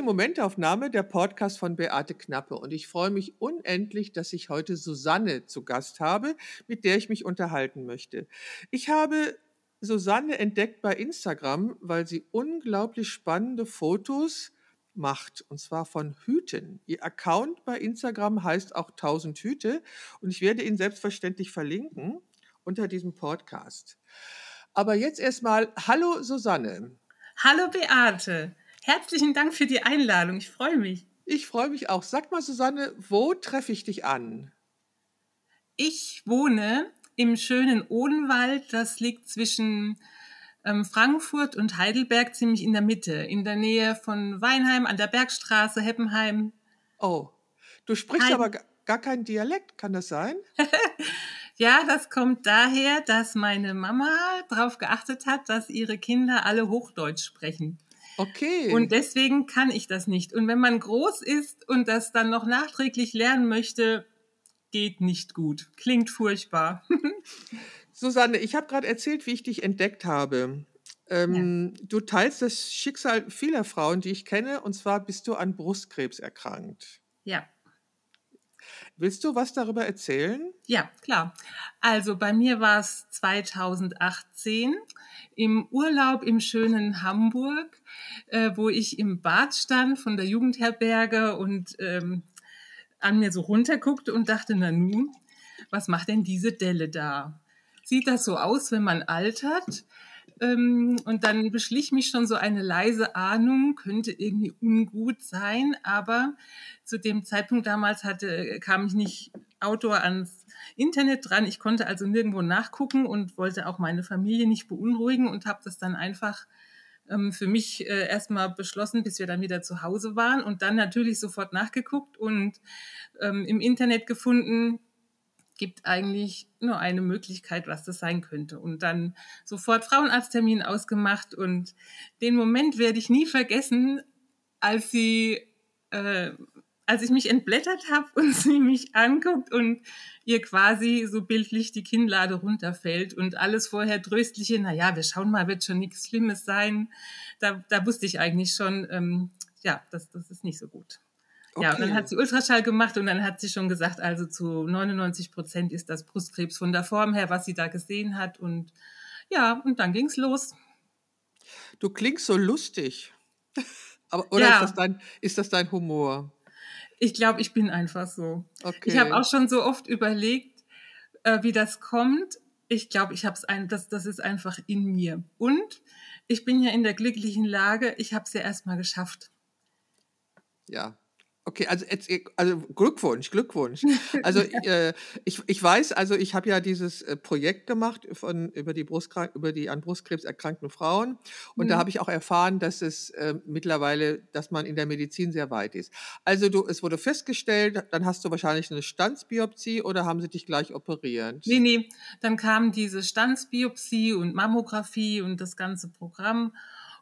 die Momentaufnahme, der Podcast von Beate Knappe. Und ich freue mich unendlich, dass ich heute Susanne zu Gast habe, mit der ich mich unterhalten möchte. Ich habe Susanne entdeckt bei Instagram, weil sie unglaublich spannende Fotos macht, und zwar von Hüten. Ihr Account bei Instagram heißt auch 1000 Hüte und ich werde ihn selbstverständlich verlinken unter diesem Podcast. Aber jetzt erstmal, hallo Susanne. Hallo Beate. Herzlichen Dank für die Einladung. Ich freue mich. Ich freue mich auch. Sag mal, Susanne, wo treffe ich dich an? Ich wohne im schönen Odenwald. Das liegt zwischen ähm, Frankfurt und Heidelberg ziemlich in der Mitte, in der Nähe von Weinheim an der Bergstraße, Heppenheim. Oh, du sprichst Heim. aber gar keinen Dialekt, kann das sein? ja, das kommt daher, dass meine Mama darauf geachtet hat, dass ihre Kinder alle Hochdeutsch sprechen. Okay. Und deswegen kann ich das nicht. Und wenn man groß ist und das dann noch nachträglich lernen möchte, geht nicht gut. Klingt furchtbar. Susanne, ich habe gerade erzählt, wie ich dich entdeckt habe. Ähm, ja. Du teilst das Schicksal vieler Frauen, die ich kenne, und zwar bist du an Brustkrebs erkrankt. Ja. Willst du was darüber erzählen? Ja, klar. Also bei mir war es 2018 im Urlaub im schönen Hamburg, äh, wo ich im Bad stand von der Jugendherberge und ähm, an mir so runterguckte und dachte, na nun, was macht denn diese Delle da? Sieht das so aus, wenn man altert? Ähm, und dann beschlich mich schon so eine leise Ahnung, könnte irgendwie ungut sein, aber zu dem Zeitpunkt damals hatte, kam ich nicht Outdoor ans Internet dran. Ich konnte also nirgendwo nachgucken und wollte auch meine Familie nicht beunruhigen und habe das dann einfach ähm, für mich äh, erstmal beschlossen, bis wir dann wieder zu Hause waren und dann natürlich sofort nachgeguckt und ähm, im Internet gefunden, gibt eigentlich nur eine Möglichkeit, was das sein könnte. Und dann sofort Frauenarzttermin ausgemacht. Und den Moment werde ich nie vergessen, als sie, äh, als ich mich entblättert habe und sie mich anguckt und ihr quasi so bildlich die Kinnlade runterfällt und alles vorher tröstliche, naja, wir schauen mal, wird schon nichts Schlimmes sein. Da, da wusste ich eigentlich schon, ähm, ja, das, das ist nicht so gut. Okay. Ja, und dann hat sie Ultraschall gemacht und dann hat sie schon gesagt, also zu 99 Prozent ist das Brustkrebs von der Form her, was sie da gesehen hat. Und ja, und dann ging's los. Du klingst so lustig. Aber, oder ja. ist, das dein, ist das dein Humor? Ich glaube, ich bin einfach so. Okay. Ich habe auch schon so oft überlegt, äh, wie das kommt. Ich glaube, ich habe es ein, das, das ist einfach in mir. Und ich bin ja in der glücklichen Lage, ich habe es ja erstmal geschafft. Ja, Okay, also, also Glückwunsch, Glückwunsch. Also äh, ich, ich weiß, also ich habe ja dieses äh, Projekt gemacht von über die Brustkrank über die an Brustkrebs erkrankten Frauen und mhm. da habe ich auch erfahren, dass es äh, mittlerweile, dass man in der Medizin sehr weit ist. Also du, es wurde festgestellt, dann hast du wahrscheinlich eine Standsbiopsie oder haben sie dich gleich operiert? Nee, nee, dann kam diese Standsbiopsie und Mammographie und das ganze Programm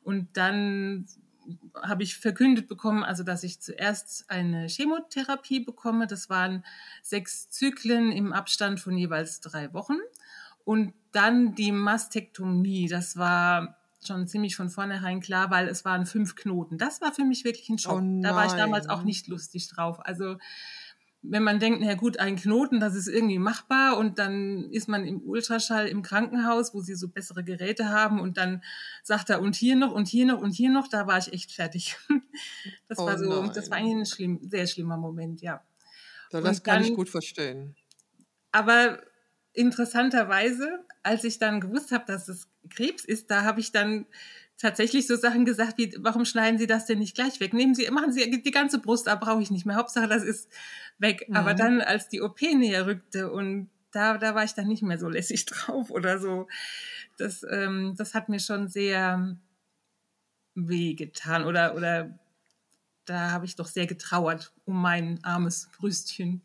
und dann habe ich verkündet bekommen, also dass ich zuerst eine Chemotherapie bekomme. Das waren sechs Zyklen im Abstand von jeweils drei Wochen. Und dann die Mastektomie. Das war schon ziemlich von vornherein klar, weil es waren fünf Knoten. Das war für mich wirklich ein Schock. Oh da war ich damals auch nicht lustig drauf. Also wenn man denkt, na gut, ein Knoten, das ist irgendwie machbar und dann ist man im Ultraschall im Krankenhaus, wo sie so bessere Geräte haben und dann sagt er und hier noch und hier noch und hier noch, da war ich echt fertig. Das oh war so, nein. das war eigentlich ein schlimm, sehr schlimmer Moment, ja. das und kann dann, ich gut verstehen. Aber interessanterweise, als ich dann gewusst habe, dass es Krebs ist, da habe ich dann tatsächlich so Sachen gesagt wie, warum schneiden Sie das denn nicht gleich weg? Nehmen Sie, machen Sie die ganze Brust ab, brauche ich nicht mehr. Hauptsache, das ist weg. Mhm. Aber dann, als die OP näher rückte und da, da war ich dann nicht mehr so lässig drauf oder so. Das, ähm, das hat mir schon sehr wehgetan oder, oder da habe ich doch sehr getrauert um mein armes Brüstchen.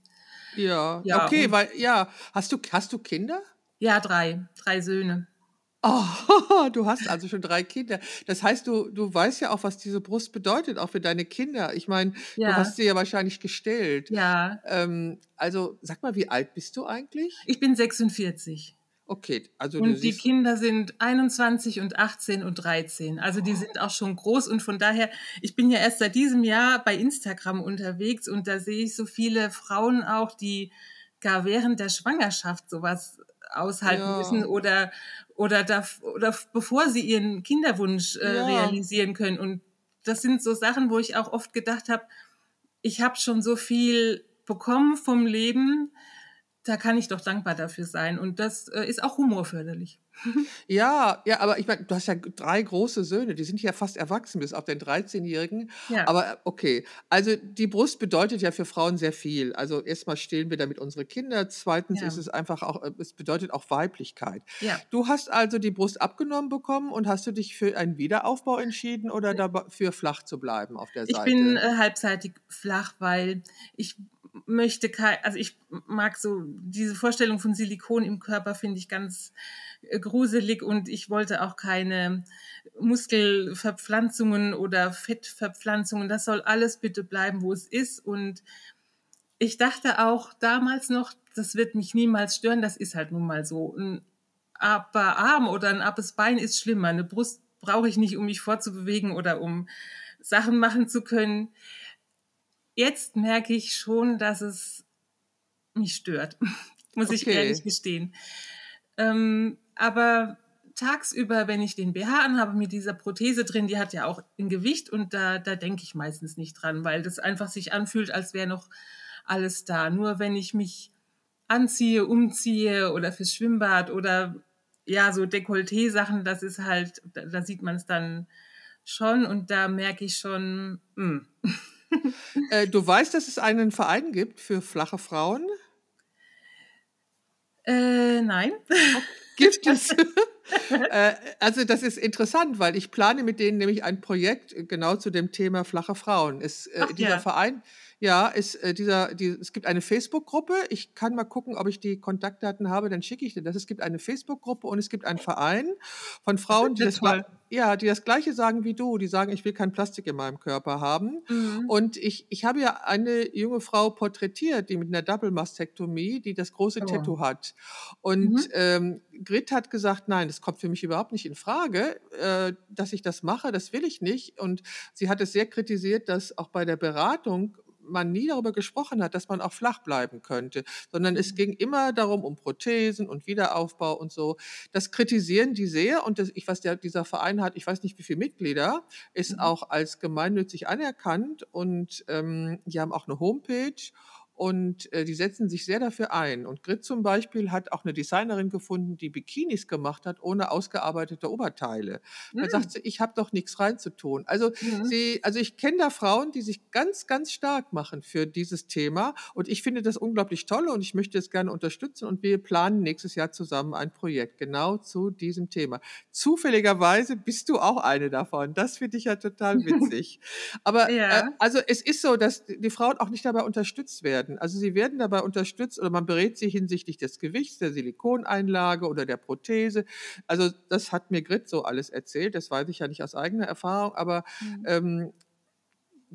Ja, ja okay, weil, ja, hast du, hast du Kinder? Ja, drei, drei Söhne. Oh, du hast also schon drei Kinder. Das heißt, du, du weißt ja auch, was diese Brust bedeutet, auch für deine Kinder. Ich meine, ja. du hast sie ja wahrscheinlich gestellt. Ja. Ähm, also sag mal, wie alt bist du eigentlich? Ich bin 46. Okay, also du Und die Kinder sind 21 und 18 und 13. Also die sind auch schon groß und von daher, ich bin ja erst seit diesem Jahr bei Instagram unterwegs und da sehe ich so viele Frauen auch, die gar während der Schwangerschaft sowas aushalten ja, müssen oder oder, da, oder bevor sie ihren Kinderwunsch äh, ja, realisieren können. Und das sind so Sachen, wo ich auch oft gedacht habe, ich habe schon so viel bekommen vom Leben, da kann ich doch dankbar dafür sein. Und das äh, ist auch humorförderlich. Ja, ja, aber ich meine, du hast ja drei große Söhne, die sind ja fast erwachsen, bis auf den 13-Jährigen. Ja, Aber okay, also die Brust bedeutet ja für Frauen sehr viel. Also erstmal stillen wir damit unsere Kinder. Zweitens ist ja, es einfach auch, äh, es bedeutet auch Weiblichkeit. ja. Du hast also die Brust abgenommen bekommen und hast du dich für einen Wiederaufbau entschieden oder dafür flach zu bleiben auf der Ich bin Seite? äh, halbseitig flach, weil ich möchte kein, also ich mag so diese Vorstellung von Silikon im Körper finde ich ganz äh, gruselig und ich wollte auch keine Muskelverpflanzungen oder Fettverpflanzungen. Das soll alles bitte bleiben, wo es ist. Und ich dachte auch damals noch, das wird mich niemals stören. Das ist halt nun mal so. Ein aber Arm oder ein abes Bein ist schlimmer. Eine Brust brauche ich nicht, um mich fortzubewegen oder um Sachen machen zu können. Jetzt merke ich schon, dass es mich stört, muss ich ehrlich Okay. gestehen. Ähm, aber tagsüber, wenn ich den BH anhabe mit dieser Prothese drin, die hat ja auch ein Gewicht und da, da denke ich meistens nicht dran, weil das einfach sich anfühlt, als wäre noch alles da. Nur wenn ich mich anziehe, umziehe oder fürs Schwimmbad oder ja, so Dekolleté-Sachen, das ist halt, da, da sieht man es dann schon und da merke ich schon, hm, Äh, du weißt, dass es einen Verein gibt für flache Frauen? äh, nein. Gibt es? Äh, also das ist interessant, weil ich plane mit denen nämlich ein Projekt äh, genau zu dem Thema flache Frauen. Es, äh, Ach dieser ja. Verein, ja, ist, äh, dieser, die, es gibt eine Facebook-Gruppe. Ich kann mal gucken, ob ich die Kontaktdaten habe, dann schicke ich dir das. Es gibt eine Facebook-Gruppe und es gibt einen Verein von Das Frauen, die das, toll. ja, die das Gleiche sagen wie du. Die sagen, ich will kein Plastik in meinem Körper haben. Mhm. Und ich, ich habe ja eine junge Frau porträtiert, die mit einer Double-Mastektomie, die das große Oh. Tattoo hat. Mhm. Und ähm, Grit hat gesagt, nein, das kommt für mich überhaupt nicht in Frage, äh, dass ich das mache, das will ich nicht. Und sie hat es sehr kritisiert, dass auch bei der Beratung man nie darüber gesprochen hat, dass man auch flach bleiben könnte, sondern es Mhm. ging immer darum, um Prothesen und Wiederaufbau und so. Das kritisieren die sehr und das, ich weiß, der, dieser Verein hat, ich weiß nicht wie viele Mitglieder, ist Mhm. auch als gemeinnützig anerkannt und ähm, die haben auch eine Homepage und äh, die setzen sich sehr dafür ein. Und Grit zum Beispiel hat auch eine Designerin gefunden, die Bikinis gemacht hat, ohne ausgearbeitete Oberteile. Da sagt Mhm. sie, ich habe doch nichts reinzutun. Also Mhm. sie, also ich kenne da Frauen, die sich ganz, ganz stark machen für dieses Thema. Und ich finde das unglaublich toll und ich möchte es gerne unterstützen. Und wir planen nächstes Jahr zusammen ein Projekt genau zu diesem Thema. Zufälligerweise bist du auch eine davon. Das finde ich ja total witzig. Aber äh, Ja. also es ist so, dass die Frauen auch nicht dabei unterstützt werden. Also sie werden dabei unterstützt oder man berät sie hinsichtlich des Gewichts, der Silikoneinlage oder der Prothese. Also das hat mir Grit so alles erzählt. Das weiß ich ja nicht aus eigener Erfahrung, aber Mhm. ähm,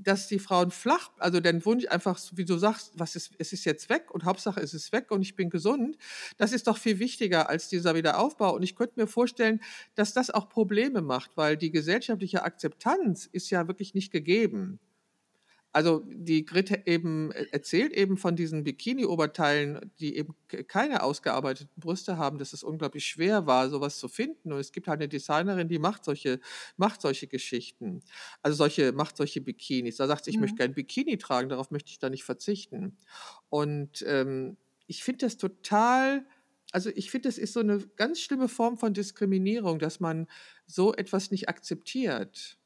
dass die Frauen flach, also den Wunsch einfach, wie du sagst, was ist, es ist jetzt weg und Hauptsache es ist weg und ich bin gesund, das ist doch viel wichtiger als dieser Wiederaufbau. Und ich könnte mir vorstellen, dass das auch Probleme macht, weil die gesellschaftliche Akzeptanz ist ja wirklich nicht gegeben. Also die Grit eben äh, erzählt eben von diesen Bikini-Oberteilen, die eben ke- keine ausgearbeiteten Brüste haben, dass es unglaublich schwer war, sowas zu finden. Und es gibt halt eine Designerin, die macht solche, macht solche Geschichten. Also solche, macht solche Bikinis. Da sagt sie, ich möchte Mhm. gerne Bikini tragen, darauf möchte ich da nicht verzichten. Und ähm, ich finde das total, also ich finde, das ist so eine ganz schlimme Form von Diskriminierung, dass man so etwas nicht akzeptiert.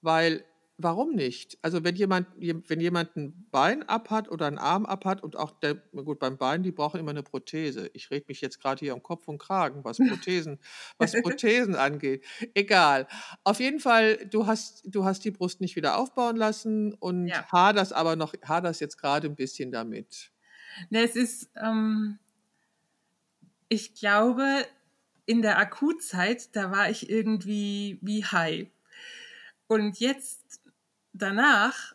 Weil, warum nicht? Also wenn jemand, jem- wenn jemand ein Bein ab hat oder einen Arm ab hat und auch der, gut, beim Bein, die brauchen immer eine Prothese. Ich rede mich jetzt gerade hier um Kopf und Kragen, was Prothesen, was Prothesen angeht. Egal. Auf jeden Fall, du hast, du hast die Brust nicht wieder aufbauen lassen und Ja. haderst aber noch, haderst jetzt gerade ein bisschen damit. Ne, es ist, ähm, ich glaube, in der Akutzeit, da war ich irgendwie wie high. Und jetzt danach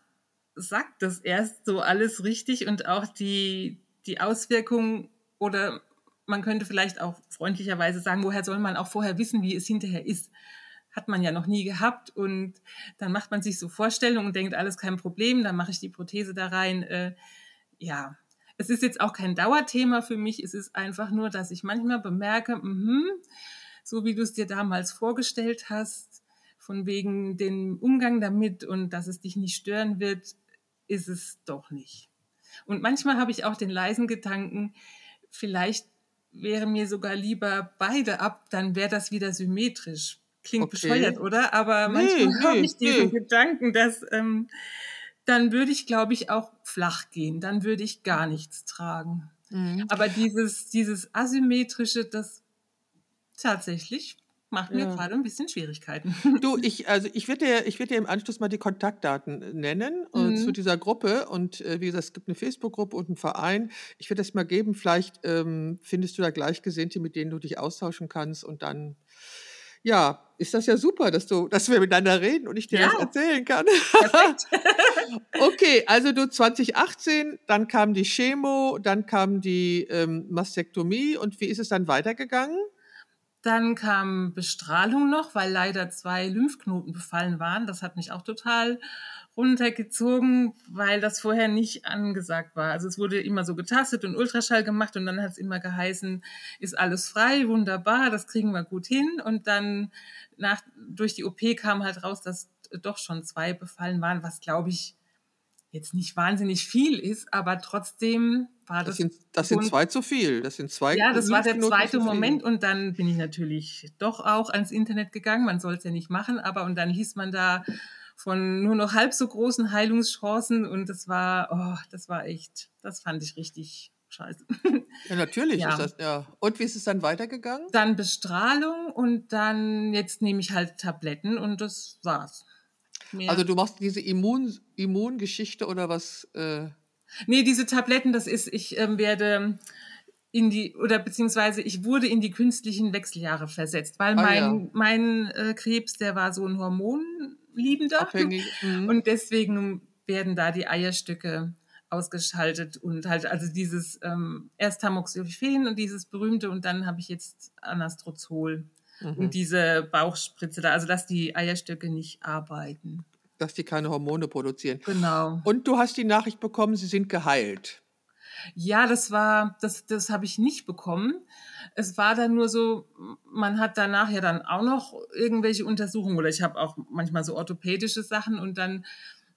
sagt das erst so alles richtig und auch die, die Auswirkungen oder man könnte vielleicht auch freundlicherweise sagen, woher soll man auch vorher wissen, wie es hinterher ist? Hat man ja noch nie gehabt und dann macht man sich so Vorstellungen und denkt, alles kein Problem, dann mache ich die Prothese da rein. Äh, ja, es ist jetzt auch kein Dauerthema für mich, es ist einfach nur, dass ich manchmal bemerke, mh, so wie du es dir damals vorgestellt hast, von wegen dem Umgang damit und dass es dich nicht stören wird, ist es doch nicht. Und manchmal habe ich auch den leisen Gedanken, vielleicht wäre mir sogar lieber beide ab, dann wäre das wieder symmetrisch. Klingt okay. bescheuert, oder? Aber manchmal nee, habe ich diesen nee. Gedanken, dass ähm, dann würde ich, glaube ich, auch flach gehen. Dann würde ich gar nichts tragen. Mhm. Aber dieses, dieses asymmetrische, das tatsächlich macht mir ja. gerade ein bisschen Schwierigkeiten. Du, ich, also ich werde dir, ich dir im Anschluss mal die Kontaktdaten nennen äh, mhm. zu dieser Gruppe. Und äh, wie gesagt, es gibt eine Facebook-Gruppe und einen Verein. Ich werde das mal geben. Vielleicht ähm, findest du da Gleichgesinnte, mit denen du dich austauschen kannst. Und dann, ja, ist das ja super, dass, du, dass wir miteinander reden und ich dir ja. das erzählen kann. okay, also du 2018, dann kam die Chemo, dann kam die ähm, Mastektomie. Und wie ist es dann weitergegangen? Dann kam Bestrahlung noch, weil leider zwei Lymphknoten befallen waren. Das hat mich auch total runtergezogen, weil das vorher nicht angesagt war. Also es wurde immer so getastet und Ultraschall gemacht und dann hat es immer geheißen, ist alles frei, wunderbar, das kriegen wir gut hin. Und dann nach, durch die OP kam halt raus, dass doch schon zwei befallen waren, was glaube ich jetzt nicht wahnsinnig viel ist, aber trotzdem war das. Das sind, das sind zwei zu viel. Das sind zwei. Ja, das war der zweite Moment und dann bin ich natürlich doch auch ans Internet gegangen. Man soll es ja nicht machen, aber und dann hieß man da von nur noch halb so großen Heilungschancen und das war, oh, das war echt, das fand ich richtig scheiße. Ja, natürlich ja. ist das, ja. Und wie ist es dann weitergegangen? Dann Bestrahlung und dann, jetzt nehme ich halt Tabletten und das war's. Mehr. Also du machst diese Immun, Immungeschichte oder was? Äh? Nee, diese Tabletten, das ist, ich ähm, werde in die, oder beziehungsweise ich wurde in die künstlichen Wechseljahre versetzt, weil ah, mein, ja. mein äh, Krebs, der war so ein Hormonliebender. Abhängig. Mhm. Und deswegen werden da die Eierstücke ausgeschaltet und halt also dieses ähm, erst Tamoxifen und dieses berühmte und dann habe ich jetzt Anastrozol mhm. und diese Bauchspritze da, also dass die Eierstöcke nicht arbeiten. Dass die keine Hormone produzieren. Genau. Und du hast die Nachricht bekommen, sie sind geheilt. Ja, das war, das, das habe ich nicht bekommen. Es war dann nur so, man hat danach ja dann auch noch irgendwelche Untersuchungen oder ich habe auch manchmal so orthopädische Sachen und dann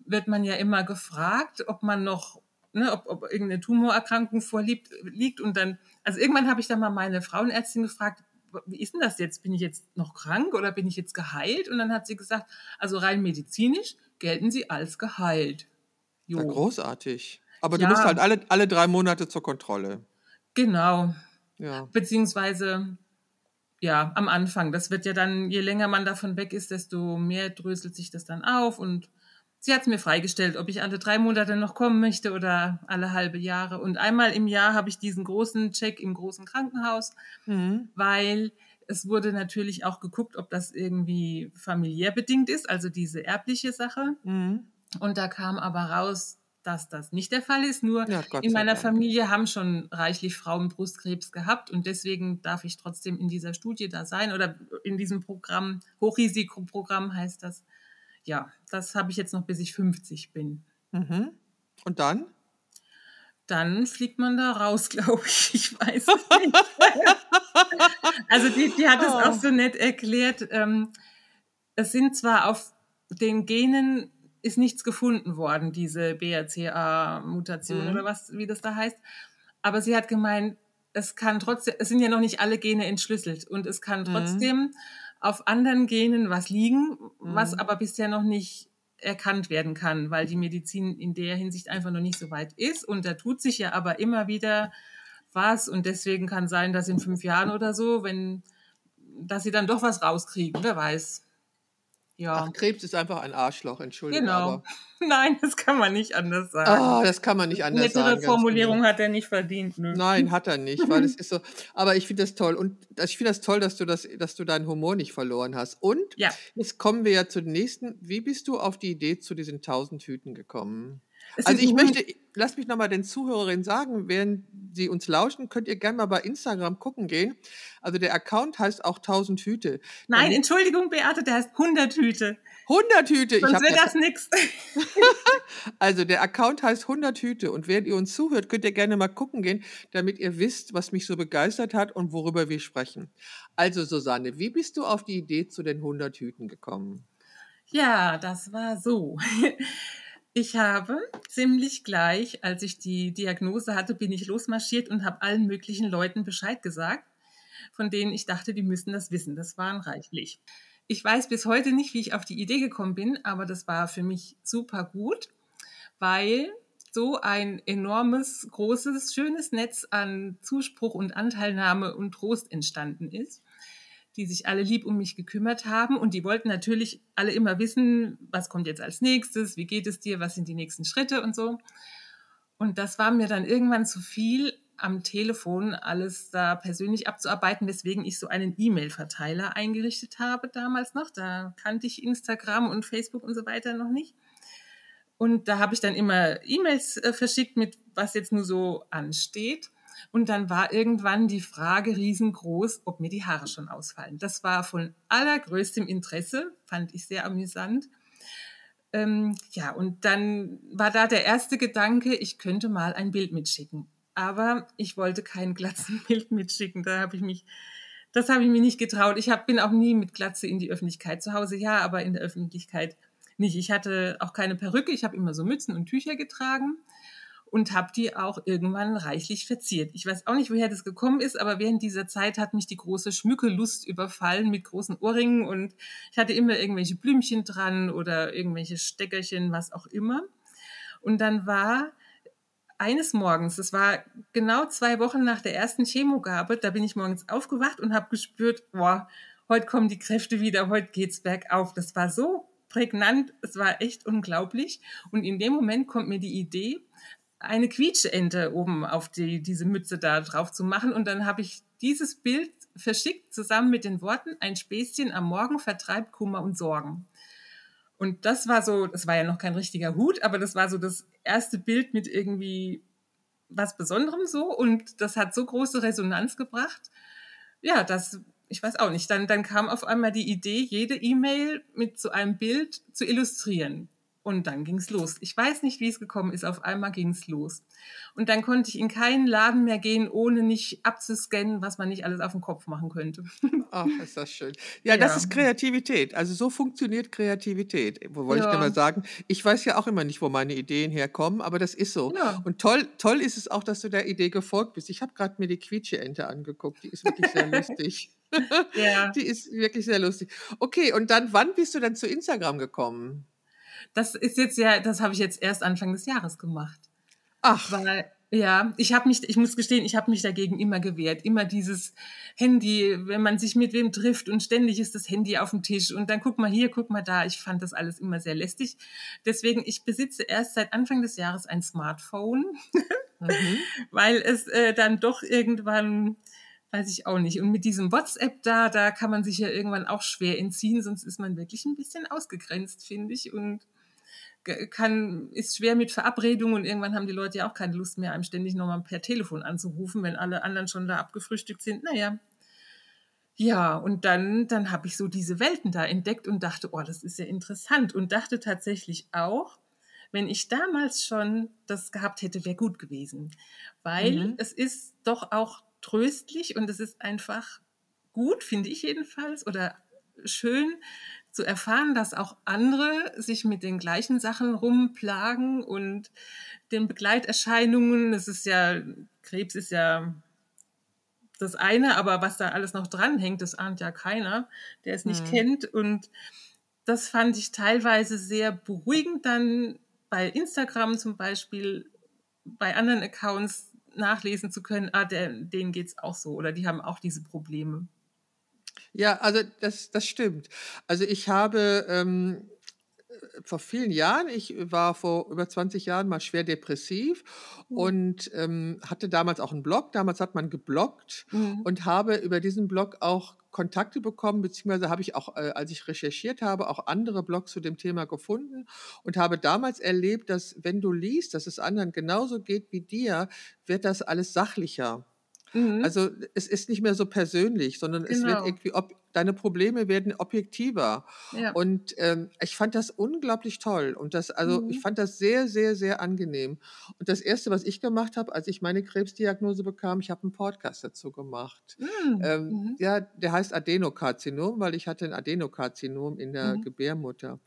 wird man ja immer gefragt, ob man noch, ne, ob, ob irgendeine Tumorerkrankung vorliegt liegt und dann, also irgendwann habe ich dann mal meine Frauenärztin gefragt, wie ist denn das jetzt? Bin ich jetzt noch krank oder bin ich jetzt geheilt? Und dann hat sie gesagt, also rein medizinisch gelten sie als geheilt. Jo. Ja, großartig. Aber ja. du musst halt alle, alle drei Monate zur Kontrolle. Genau. Ja. Beziehungsweise, ja, am Anfang. Das wird ja dann, je länger man davon weg ist, desto mehr dröselt sich das dann auf und Sie hat es mir freigestellt, ob ich alle drei Monate noch kommen möchte oder alle halbe Jahre. Und einmal im Jahr habe ich diesen großen Check im großen Krankenhaus, mhm. weil es wurde natürlich auch geguckt, ob das irgendwie familiär bedingt ist, also diese erbliche Sache. Mhm. Und da kam aber raus, dass das nicht der Fall ist. Nur ja, in meiner. Familie haben schon reichlich Frauen Brustkrebs gehabt und deswegen darf ich trotzdem in dieser Studie da sein oder in diesem Programm, Hochrisikoprogramm heißt das ja, das habe ich jetzt noch, bis ich 50 bin. Mhm. Und dann? Dann fliegt man da raus, glaube ich. Ich weiß nicht. also die, die hat es oh. auch so nett erklärt. Ähm, es sind zwar auf den Genen ist nichts gefunden worden, diese BRCA-Mutation mhm. oder was, wie das da heißt. Aber sie hat gemeint, es kann trotzdem, es sind ja noch nicht alle Gene entschlüsselt und es kann mhm. trotzdem mhm auf anderen Genen was liegen, mhm. was aber bisher noch nicht erkannt werden kann, weil die Medizin in der Hinsicht einfach noch nicht so weit ist. Und da tut sich ja aber immer wieder was. Und deswegen kann sein, dass in fünf Jahren oder so, wenn, dass sie dann doch was rauskriegen, wer weiß. Ja. Ach, Krebs ist einfach ein Arschloch, Entschuldigung. Genau. Aber. Nein, das kann man nicht anders sagen. Oh, das kann man nicht anders Nettere sagen. Eine Formulierung genau. hat er nicht verdient. Ne? Nein, hat er nicht, weil es ist so. Aber ich finde das toll. Und ich finde das toll, dass du, das, dass du deinen Humor nicht verloren hast. Und ja. jetzt kommen wir ja zu den nächsten. Wie bist du auf die Idee zu diesen tausend Hüten gekommen? Also ich möchte, lass mich nochmal den Zuhörerinnen sagen, während sie uns lauschen, könnt ihr gerne mal bei Instagram gucken gehen. Also der Account heißt auch 1000 Hüte. Nein, Dann, Entschuldigung, Beate, der heißt 100 Hüte. 100 Hüte. Sonst wird das nichts. Also der Account heißt 100 Hüte und während ihr uns zuhört, könnt ihr gerne mal gucken gehen, damit ihr wisst, was mich so begeistert hat und worüber wir sprechen. Also Susanne, wie bist du auf die Idee zu den 100 Hüten gekommen? Ja, das war so. Ich habe ziemlich gleich, als ich die Diagnose hatte, bin ich losmarschiert und habe allen möglichen Leuten Bescheid gesagt, von denen ich dachte, die müssten das wissen. Das waren reichlich. Ich weiß bis heute nicht, wie ich auf die Idee gekommen bin, aber das war für mich super gut, weil so ein enormes, großes, schönes Netz an Zuspruch und Anteilnahme und Trost entstanden ist die sich alle lieb um mich gekümmert haben. Und die wollten natürlich alle immer wissen, was kommt jetzt als nächstes, wie geht es dir, was sind die nächsten Schritte und so. Und das war mir dann irgendwann zu viel, am Telefon alles da persönlich abzuarbeiten, weswegen ich so einen E-Mail-Verteiler eingerichtet habe damals noch. Da kannte ich Instagram und Facebook und so weiter noch nicht. Und da habe ich dann immer E-Mails äh, verschickt mit, was jetzt nur so ansteht. Und dann war irgendwann die Frage riesengroß, ob mir die Haare schon ausfallen. Das war von allergrößtem Interesse, fand ich sehr amüsant. Ähm, ja, und dann war da der erste Gedanke, ich könnte mal ein Bild mitschicken. Aber ich wollte kein Glatzenbild mitschicken. Da habe ich mich, das habe ich mir nicht getraut. Ich hab, bin auch nie mit Glatze in die Öffentlichkeit. Zu Hause ja, aber in der Öffentlichkeit nicht. Ich hatte auch keine Perücke. Ich habe immer so Mützen und Tücher getragen und habe die auch irgendwann reichlich verziert. Ich weiß auch nicht, woher das gekommen ist, aber während dieser Zeit hat mich die große Schmückelust überfallen mit großen Ohrringen und ich hatte immer irgendwelche Blümchen dran oder irgendwelche Steckerchen, was auch immer. Und dann war eines Morgens, das war genau zwei Wochen nach der ersten Chemogabe, da bin ich morgens aufgewacht und habe gespürt, boah, heute kommen die Kräfte wieder, heute geht's bergauf. Das war so prägnant, es war echt unglaublich. Und in dem Moment kommt mir die Idee, eine Quietscheente oben auf die, diese Mütze da drauf zu machen. Und dann habe ich dieses Bild verschickt zusammen mit den Worten, ein Späßchen am Morgen vertreibt Kummer und Sorgen. Und das war so, das war ja noch kein richtiger Hut, aber das war so das erste Bild mit irgendwie was Besonderem so. Und das hat so große Resonanz gebracht. Ja, das, ich weiß auch nicht. Dann, dann kam auf einmal die Idee, jede E-Mail mit so einem Bild zu illustrieren. Und dann ging's los. Ich weiß nicht, wie es gekommen ist. Auf einmal ging's los. Und dann konnte ich in keinen Laden mehr gehen, ohne nicht abzuscannen, was man nicht alles auf dem Kopf machen könnte. Ach, ist das schön. Ja, ja. das ist Kreativität. Also so funktioniert Kreativität. Wo wollte ja. ich mal sagen? Ich weiß ja auch immer nicht, wo meine Ideen herkommen, aber das ist so. Ja. Und toll, toll ist es auch, dass du der Idee gefolgt bist. Ich habe gerade mir die Quietsche-Ente angeguckt. Die ist wirklich sehr lustig. ja. Die ist wirklich sehr lustig. Okay, und dann, wann bist du dann zu Instagram gekommen? Das ist jetzt ja, das habe ich jetzt erst Anfang des Jahres gemacht. Ach. Weil, ja, ich habe mich, ich muss gestehen, ich habe mich dagegen immer gewehrt. Immer dieses Handy, wenn man sich mit wem trifft und ständig ist das Handy auf dem Tisch und dann guck mal hier, guck mal da. Ich fand das alles immer sehr lästig. Deswegen, ich besitze erst seit Anfang des Jahres ein Smartphone, mhm. weil es äh, dann doch irgendwann weiß ich auch nicht. Und mit diesem WhatsApp da, da kann man sich ja irgendwann auch schwer entziehen, sonst ist man wirklich ein bisschen ausgegrenzt, finde ich. Und kann, ist schwer mit Verabredungen und irgendwann haben die Leute ja auch keine Lust mehr, einem ständig nochmal per Telefon anzurufen, wenn alle anderen schon da abgefrühstückt sind. Naja. Ja, und dann, dann habe ich so diese Welten da entdeckt und dachte, oh, das ist ja interessant. Und dachte tatsächlich auch, wenn ich damals schon das gehabt hätte, wäre gut gewesen. Weil mhm. es ist doch auch tröstlich und es ist einfach gut, finde ich jedenfalls, oder schön, zu erfahren, dass auch andere sich mit den gleichen Sachen rumplagen und den Begleiterscheinungen. Es ist ja, Krebs ist ja das eine, aber was da alles noch dranhängt, das ahnt ja keiner, der es nicht mhm. kennt. Und das fand ich teilweise sehr beruhigend dann bei Instagram zum Beispiel, bei anderen Accounts nachlesen zu können, ah, der, denen geht es auch so oder die haben auch diese Probleme. Ja, also das, das stimmt. Also ich habe ähm, vor vielen Jahren. Ich war vor über 20 Jahren mal schwer depressiv Mhm. und ähm, hatte damals auch einen Blog. Damals hat man gebloggt Mhm. und habe über diesen Blog auch Kontakte bekommen, beziehungsweise habe ich auch, äh, als ich recherchiert habe, auch andere Blogs zu dem Thema gefunden und habe damals erlebt, dass wenn du liest, dass es anderen genauso geht wie dir, wird das alles sachlicher. Mhm. Also es ist nicht mehr so persönlich, sondern es wird Genau. irgendwie, ob, deine Probleme werden objektiver. Ja. Und ähm, ich fand das unglaublich toll. Und das, also ich Mhm. fand das sehr, sehr, sehr angenehm. Und das Erste, was ich gemacht habe, als ich meine Krebsdiagnose bekam, ich habe einen Podcast dazu gemacht. Mhm. Ähm, Mhm. ja, der heißt Adenokarzinom, weil ich hatte ein Adenokarzinom in der Mhm. Gebärmutter.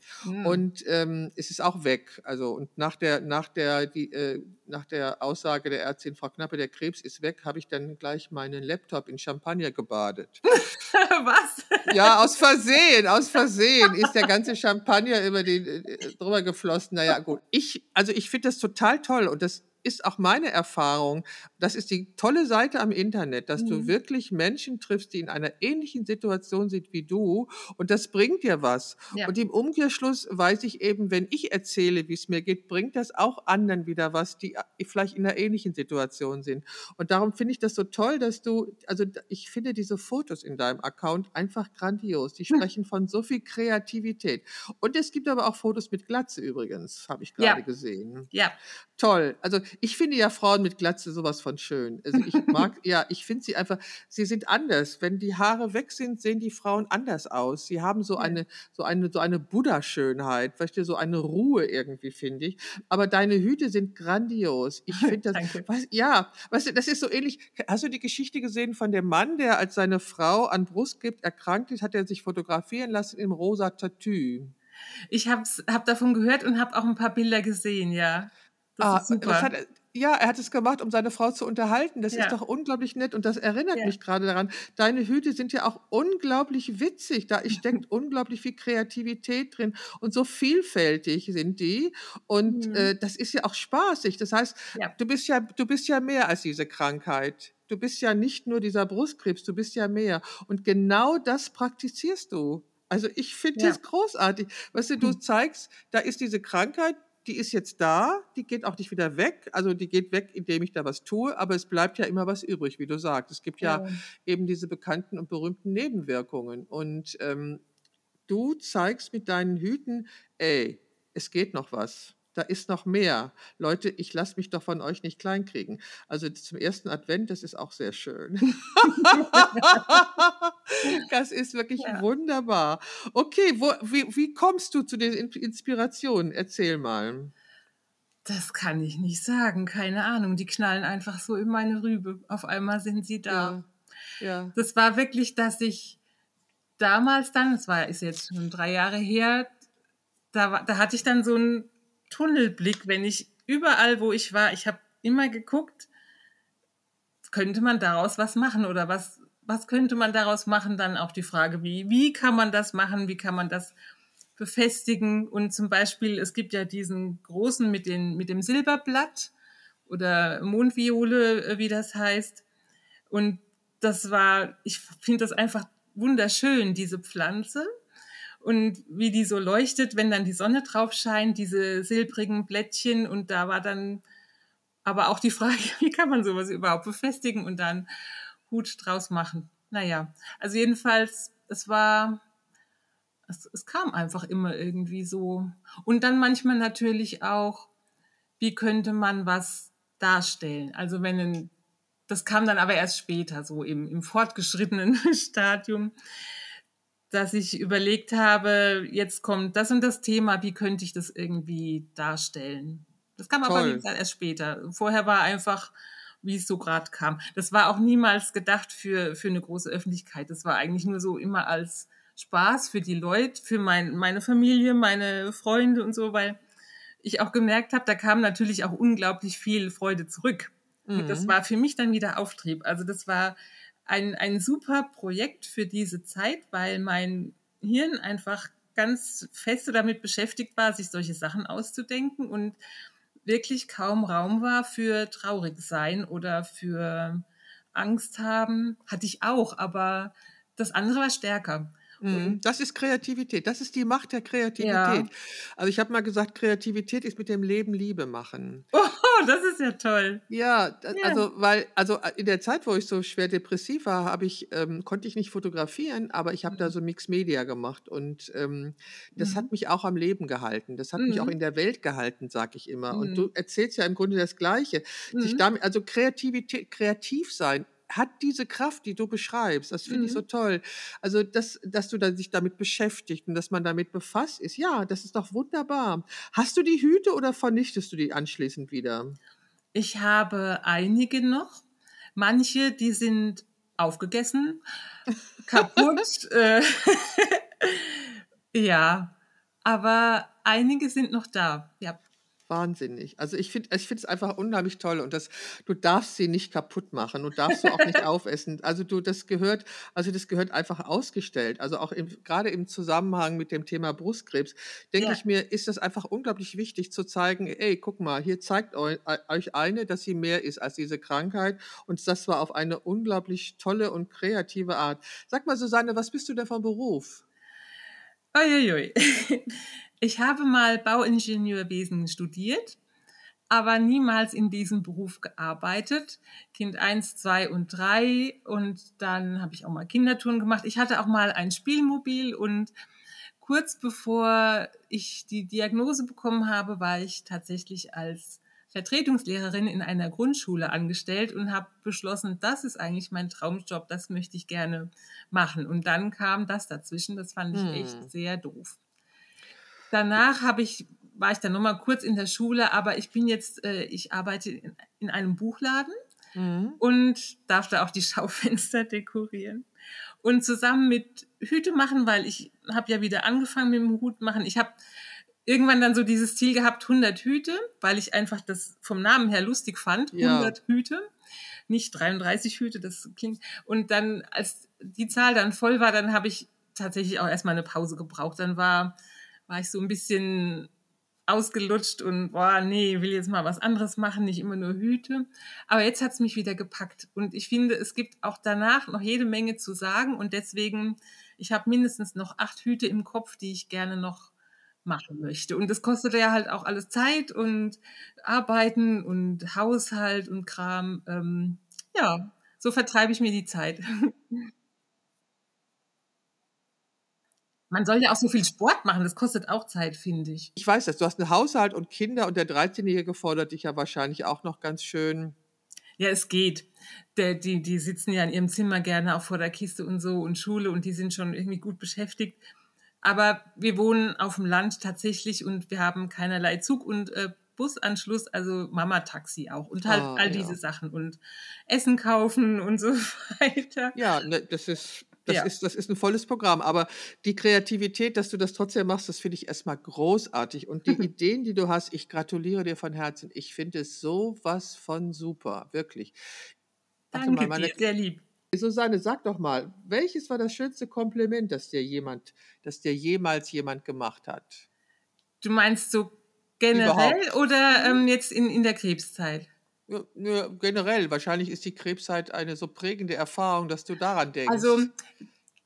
Und ähm, es ist auch weg. Also und nach der, nach der, die, äh, nach der Aussage der Ärztin, Frau Knappe, der Krebs ist weg, habe ich dann gleich meinen Laptop in Champagner gebadet. Was? Ja, aus Versehen, aus Versehen ist der ganze Champagner über den äh, drüber geflossen. Naja, gut. Ich, also ich finde das total toll und das ist auch meine Erfahrung. Das ist die tolle Seite am Internet, dass du Mhm. wirklich Menschen triffst, die in einer ähnlichen Situation sind wie du und das bringt dir was. Ja. Und im Umkehrschluss weiß ich eben, wenn ich erzähle, wie es mir geht, bringt das auch anderen wieder was, die äh, vielleicht in einer ähnlichen Situation sind. Und darum finde ich das so toll, dass du, also ich finde diese Fotos in deinem Account einfach grandios. Die Hm. sprechen von so viel Kreativität. Und es gibt aber auch Fotos mit Glatze übrigens, habe ich Ja. gerade gesehen. Ja. Toll. Also ich finde ja Frauen mit Glatze sowas von schön. Also ich mag, ja, ich finde sie einfach, sie sind anders. Wenn die Haare weg sind, sehen die Frauen anders aus. Sie haben so eine, so eine, so eine Buddha-Schönheit, weißt du, so eine Ruhe irgendwie, finde ich. Aber deine Hüte sind grandios. Ich finde das, was, ja, weißt du, das ist so ähnlich. Hast du die Geschichte gesehen von dem Mann, der als seine Frau an Brustgift erkrankt ist, hat er sich fotografieren lassen im rosa Tattoo? Ich habe hab davon gehört und habe auch ein paar Bilder gesehen, ja. Das Ah, was hat ja, er hat es gemacht, um seine Frau zu unterhalten. Das Ja. ist doch unglaublich nett und das erinnert Ja. mich gerade daran. Deine Hüte sind ja auch unglaublich witzig. Da steckt unglaublich viel Kreativität drin und so vielfältig sind die. Und Mhm. äh, das ist ja auch spaßig. Das heißt, Ja. du bist ja, du bist ja mehr als diese Krankheit. Du bist ja nicht nur dieser Brustkrebs, du bist ja mehr. Und genau das praktizierst du. Also ich finde Ja. das großartig. Weißt du, du zeigst, da ist diese Krankheit, die ist jetzt da, die geht auch nicht wieder weg. Also die geht weg, indem ich da was tue, aber es bleibt ja immer was übrig, wie du sagst. Es gibt ja Ja. eben diese bekannten und berühmten Nebenwirkungen. Und ähm, du zeigst mit deinen Hüten, ey, es geht noch was. Da ist noch mehr. Leute, ich lasse mich doch von euch nicht kleinkriegen. Also zum ersten Advent, das ist auch sehr schön. das ist wirklich Ja. wunderbar. Okay, wo, wie, wie kommst du zu den In- Inspirationen? Erzähl mal. Das kann ich nicht sagen, keine Ahnung. Die knallen einfach so in meine Rübe. Auf einmal sind sie da. Ja, ja. Das war wirklich, dass ich damals dann, das war ist jetzt schon drei Jahre her, da, da hatte ich dann so einen Tunnelblick, wenn ich überall, wo ich war, ich habe immer geguckt, könnte man daraus was machen oder was, was könnte man daraus machen? Dann auch die Frage, wie, wie kann man das machen? Wie kann man das befestigen? Und zum Beispiel, es gibt ja diesen großen mit, den, mit dem Silberblatt oder Mondviole, äh, wie das heißt. Und das war, ich finde das einfach wunderschön, diese Pflanze. Und wie die so leuchtet, wenn dann die Sonne drauf scheint, diese silbrigen Blättchen. Und da war dann aber auch die Frage, wie kann man sowas überhaupt befestigen und dann Hut draus machen. Naja, also jedenfalls, es war, es, es kam einfach immer irgendwie so. Und dann manchmal natürlich auch, wie könnte man was darstellen? Also wenn ein, das kam dann aber erst später, so im, im fortgeschrittenen Stadium, dass ich überlegt habe, jetzt kommt das und das Thema, wie könnte ich das irgendwie darstellen? Das kam aber wie Toll. gesagt erst später. Vorher war einfach, wie es so gerade kam. Das war auch niemals gedacht für, für eine große Öffentlichkeit. Das war eigentlich nur so immer als Spaß für die Leute, für mein, meine Familie, meine Freunde und so, weil ich auch gemerkt habe, da kam natürlich auch unglaublich viel Freude zurück. Und das Mhm. war für mich dann wieder Auftrieb. Also das war ein, ein super Projekt für diese Zeit, weil mein Hirn einfach ganz fest damit beschäftigt war, sich solche Sachen auszudenken und wirklich kaum Raum war für traurig sein oder für Angst haben. Hatte ich auch, aber das andere war stärker. Mhm. Das ist Kreativität. Das ist die Macht der Kreativität. Ja. Also ich habe mal gesagt, Kreativität ist mit dem Leben Liebe machen. Oh, das ist ja toll. Ja, Ja. also weil also äh, in der Zeit, wo ich so schwer depressiv war, habe ich ähm, konnte ich nicht fotografieren, aber ich habe da Mhm. so Mixed Media gemacht und ähm, das Mhm. hat mich auch am Leben gehalten. Das hat mich auch Mhm. in der Welt gehalten, sage ich immer. Und Mhm. du erzählst ja im Grunde das Gleiche. Sich Mhm. damit, also Kreativität, kreativ sein hat diese Kraft, die du beschreibst. Das finde ich so Mhm. toll. Also, dass, dass du dann sich damit beschäftigt und dass man damit befasst ist. Ja, das ist doch wunderbar. Hast du die Hüte oder vernichtest du die anschließend wieder? Ich habe einige noch. Manche, die sind aufgegessen, kaputt. äh, ja, aber einige sind noch da. Ja. Wahnsinnig. Also ich finde ich finde es einfach unheimlich toll und das du darfst sie nicht kaputt machen und darfst du auch nicht aufessen. Also du das gehört also das gehört einfach ausgestellt. Also auch im, gerade im Zusammenhang mit dem Thema Brustkrebs denke Ja. ich mir, ist das einfach unglaublich wichtig zu zeigen, ey, guck mal, hier zeigt eu- euch eine, dass sie mehr ist als diese Krankheit und das war auf eine unglaublich tolle und kreative Art. Sag mal Susanne, was bist du denn von Beruf? Uiuiui. Ich habe mal Bauingenieurwesen studiert, aber niemals in diesem Beruf gearbeitet. Kind 1, 2 und 3 und dann habe ich auch mal Kindertouren gemacht. Ich hatte auch mal ein Spielmobil und kurz bevor ich die Diagnose bekommen habe, war ich tatsächlich als Vertretungslehrerin in einer Grundschule angestellt und habe beschlossen, das ist eigentlich mein Traumjob, das möchte ich gerne machen. Und dann kam das dazwischen, das fand ich echt Hm. sehr doof. Danach habe ich, war ich dann nochmal kurz in der Schule, aber ich bin jetzt, äh, ich arbeite in, in einem Buchladen Mhm. und darf da auch die Schaufenster dekorieren. Und zusammen mit Hüte machen, weil ich habe ja wieder angefangen mit dem Hut machen. Ich habe irgendwann dann so dieses Ziel gehabt, 100 Hüte, weil ich einfach das vom Namen her lustig fand. Ja. 100 Hüte, nicht 33 Hüte, das klingt. Und dann, als die Zahl dann voll war, dann habe ich tatsächlich auch erstmal eine Pause gebraucht. Dann war, war ich so ein bisschen ausgelutscht und boah, nee, will jetzt mal was anderes machen, nicht immer nur Hüte. Aber jetzt hat es mich wieder gepackt. Und ich finde, es gibt auch danach noch jede Menge zu sagen. Und deswegen, ich habe mindestens noch acht Hüte im Kopf, die ich gerne noch machen möchte. Und das kostet ja halt auch alles Zeit und Arbeiten und Haushalt und Kram. Ähm, ja, so vertreibe ich mir die Zeit. Man soll ja auch so viel Sport machen, das kostet auch Zeit, finde ich. Ich weiß das, du hast einen Haushalt und Kinder und der 13-Jährige fordert dich ja wahrscheinlich auch noch ganz schön. Ja, es geht. Der, die, die sitzen ja in ihrem Zimmer gerne auch vor der Kiste und so und Schule und die sind schon irgendwie gut beschäftigt. Aber wir wohnen auf dem Land tatsächlich und wir haben keinerlei Zug und äh, Busanschluss, also Mama-Taxi auch und halt Ah, all ja. diese Sachen und Essen kaufen und so weiter. Ja, ne, das ist das Ja. ist das ist ein volles Programm, aber die Kreativität, dass du das trotzdem machst, das finde ich erstmal großartig und die Ideen, die du hast, ich gratuliere dir von Herzen. Ich finde es so was von super, wirklich. Warte mal, Danke meine dir, sehr lieb. Susanne, sag doch mal, welches war das schönste Kompliment, das dir jemand, das dir jemals jemand gemacht hat? Du meinst so generell Überhaupt. oder ähm, jetzt in, in der Krebszeit? Ja, generell, wahrscheinlich ist die Krebszeit eine so prägende Erfahrung, dass du daran denkst. Also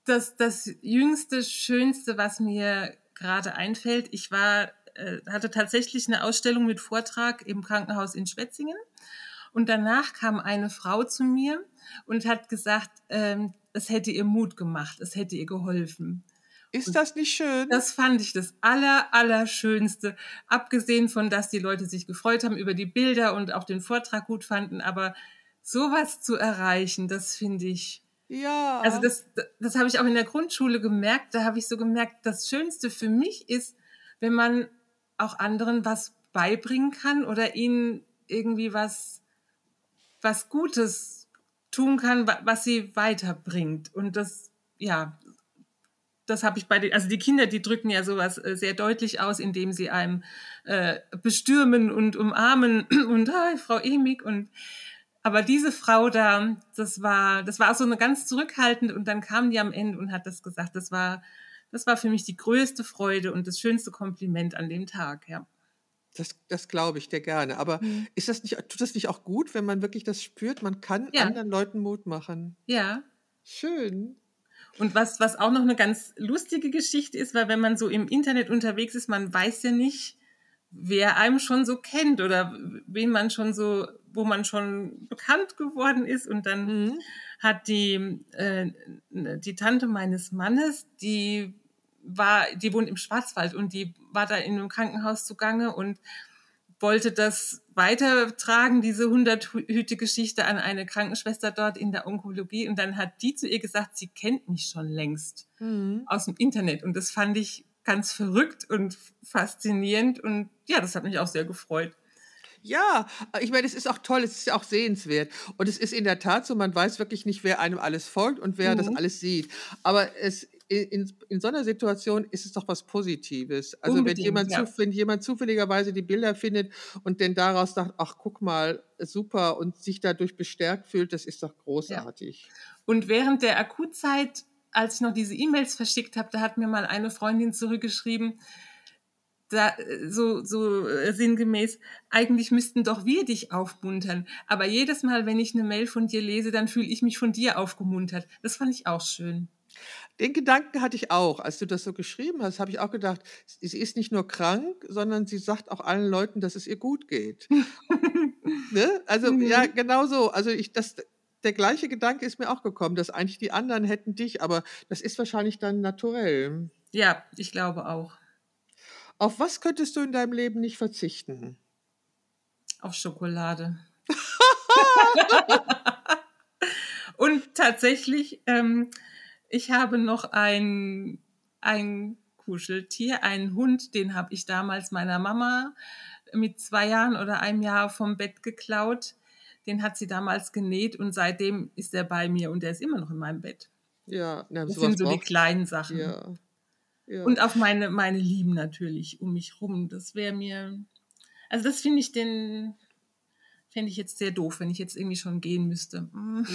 das, das jüngste, schönste, was mir gerade einfällt, ich war, äh, hatte tatsächlich eine Ausstellung mit Vortrag im Krankenhaus in Schwetzingen. Und danach kam eine Frau zu mir und hat gesagt, ähm, es hätte ihr Mut gemacht, es hätte ihr geholfen. Ist das nicht schön? Das fand ich das aller, allerschönste. Abgesehen von, dass die Leute sich gefreut haben über die Bilder und auch den Vortrag gut fanden. Aber sowas zu erreichen, das finde ich, ja. also das, das habe ich auch in der Grundschule gemerkt. Da habe ich so gemerkt, das Schönste für mich ist, wenn man auch anderen was beibringen kann oder ihnen irgendwie was, was Gutes tun kann, wa- was sie weiterbringt. Und das, ja, das habe ich bei den, also die Kinder, die drücken ja sowas äh, sehr deutlich aus, indem sie einem äh, bestürmen und umarmen und hi, Frau Emig und aber diese Frau da, das war, das war auch so eine ganz zurückhaltend und dann kam die am Ende und hat das gesagt. Das war, das war für mich die größte Freude und das schönste Kompliment an dem Tag, ja. Das, das glaube ich dir gerne. Aber Mhm. ist das nicht, tut das nicht auch gut, wenn man wirklich das spürt? Man kann Ja. anderen Leuten Mut machen. Ja. Schön. Und was, was auch noch eine ganz lustige Geschichte ist, weil wenn man so im Internet unterwegs ist, man weiß ja nicht, wer einem schon so kennt oder wen man schon so, wo man schon bekannt geworden ist. Und dann mhm. hat die, äh, die Tante meines Mannes, die war, die wohnt im Schwarzwald und die war da in einem Krankenhaus zugange und wollte das weitertragen, diese Hunderthüte-Geschichte an eine Krankenschwester dort in der Onkologie. Und dann hat die zu ihr gesagt, sie kennt mich schon längst mhm. aus dem Internet. Und das fand ich ganz verrückt und faszinierend. Und ja, das hat mich auch sehr gefreut. Ja, ich meine, es ist auch toll, es ist ja auch sehenswert. Und es ist in der Tat so, man weiß wirklich nicht, wer einem alles folgt und wer mhm. das alles sieht. Aber es in, in so einer Situation ist es doch was Positives. Also wenn jemand, ja. wenn jemand zufälligerweise die Bilder findet und dann daraus sagt, ach guck mal, super und sich dadurch bestärkt fühlt, das ist doch großartig. Ja. Und während der Akutzeit, als ich noch diese E-Mails verschickt habe, da hat mir mal eine Freundin zurückgeschrieben, da, so, so äh, sinngemäß, eigentlich müssten doch wir dich aufmuntern. Aber jedes Mal, wenn ich eine Mail von dir lese, dann fühle ich mich von dir aufgemuntert. Das fand ich auch schön. Den Gedanken hatte ich auch, als du das so geschrieben hast, habe ich auch gedacht, sie ist nicht nur krank, sondern sie sagt auch allen Leuten, dass es ihr gut geht. ne? Also mhm. ja, genau so. Also ich, das, der gleiche Gedanke ist mir auch gekommen, dass eigentlich die anderen hätten dich, aber das ist wahrscheinlich dann naturell. Ja, ich glaube auch. Auf was könntest du in deinem Leben nicht verzichten? Auf Schokolade. Und tatsächlich ähm, ich habe noch ein, ein Kuscheltier, einen Hund, den habe ich damals meiner Mama mit zwei Jahren oder einem Jahr vom Bett geklaut. Den hat sie damals genäht und seitdem ist er bei mir und der ist immer noch in meinem Bett. Ja, na, das sind so die kleinen Sachen. Ja. Ja. Und auf meine, meine Lieben natürlich um mich rum. Das wäre mir, also das finde ich den, fände ich jetzt sehr doof, wenn ich jetzt irgendwie schon gehen müsste.